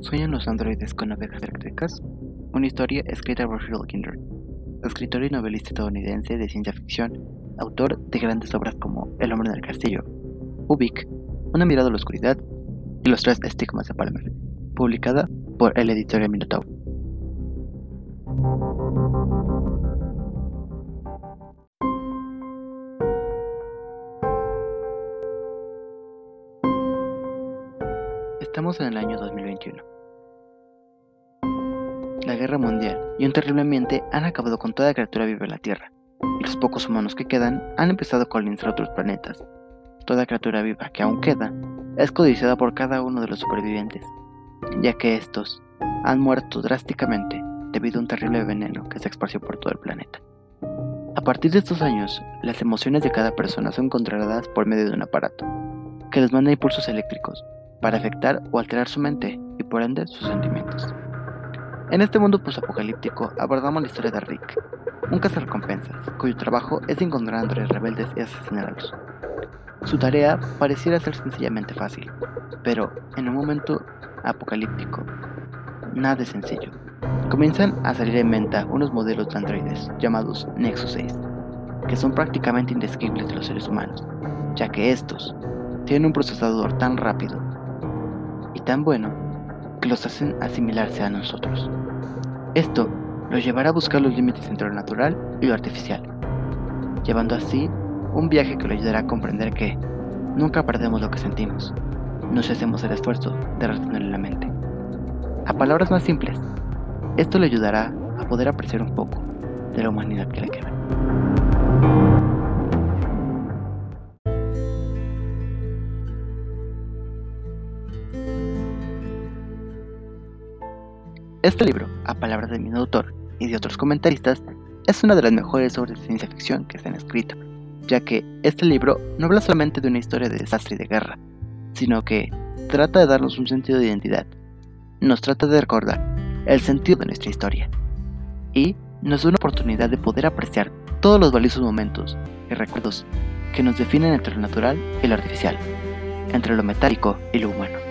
¿Sueñan los androides con ovejas eléctricas? Una historia escrita por Phil Kinder, escritor y novelista estadounidense de ciencia ficción, autor de grandes obras como El hombre en el castillo, Ubik, Una mirada a la oscuridad y Los tres estigmas de Palmer, publicada por el editorial Minotaur. Estamos en el año 2021. La guerra mundial y un terrible ambiente han acabado con toda criatura viva en la Tierra, y los pocos humanos que quedan han empezado a colonizar otros planetas. Toda criatura viva que aún queda es codiciada por cada uno de los supervivientes, ya que estos han muerto drásticamente debido a un terrible veneno que se esparció por todo el planeta. A partir de estos años, las emociones de cada persona son controladas por medio de un aparato, que les manda impulsos eléctricos para afectar o alterar su mente y por ende sus sentimientos. En este mundo posapocalíptico abordamos la historia de Rick, un cazarrecompensas cuyo trabajo es encontrar androides rebeldes y asesinarlos. Su tarea pareciera ser sencillamente fácil, pero en un momento apocalíptico, nada es sencillo. Comienzan a salir en venta unos modelos de androides llamados Nexus 6, que son prácticamente indescriptibles de los seres humanos, ya que estos tienen un procesador tan rápido tan bueno que los hacen asimilarse a nosotros. Esto los llevará a buscar los límites entre lo natural y lo artificial, llevando así un viaje que lo ayudará a comprender que nunca perdemos lo que sentimos, no hacemos el esfuerzo de retenerlo en la mente. A palabras más simples, esto le ayudará a poder apreciar un poco de la humanidad que le queda. Este libro, a palabras de mi autor y de otros comentaristas, es una de las mejores obras de ciencia ficción que se han escrito, ya que este libro no habla solamente de una historia de desastre y de guerra, sino que trata de darnos un sentido de identidad, nos trata de recordar el sentido de nuestra historia y nos da una oportunidad de poder apreciar todos los valiosos momentos y recuerdos que nos definen entre lo natural y lo artificial, entre lo metálico y lo humano.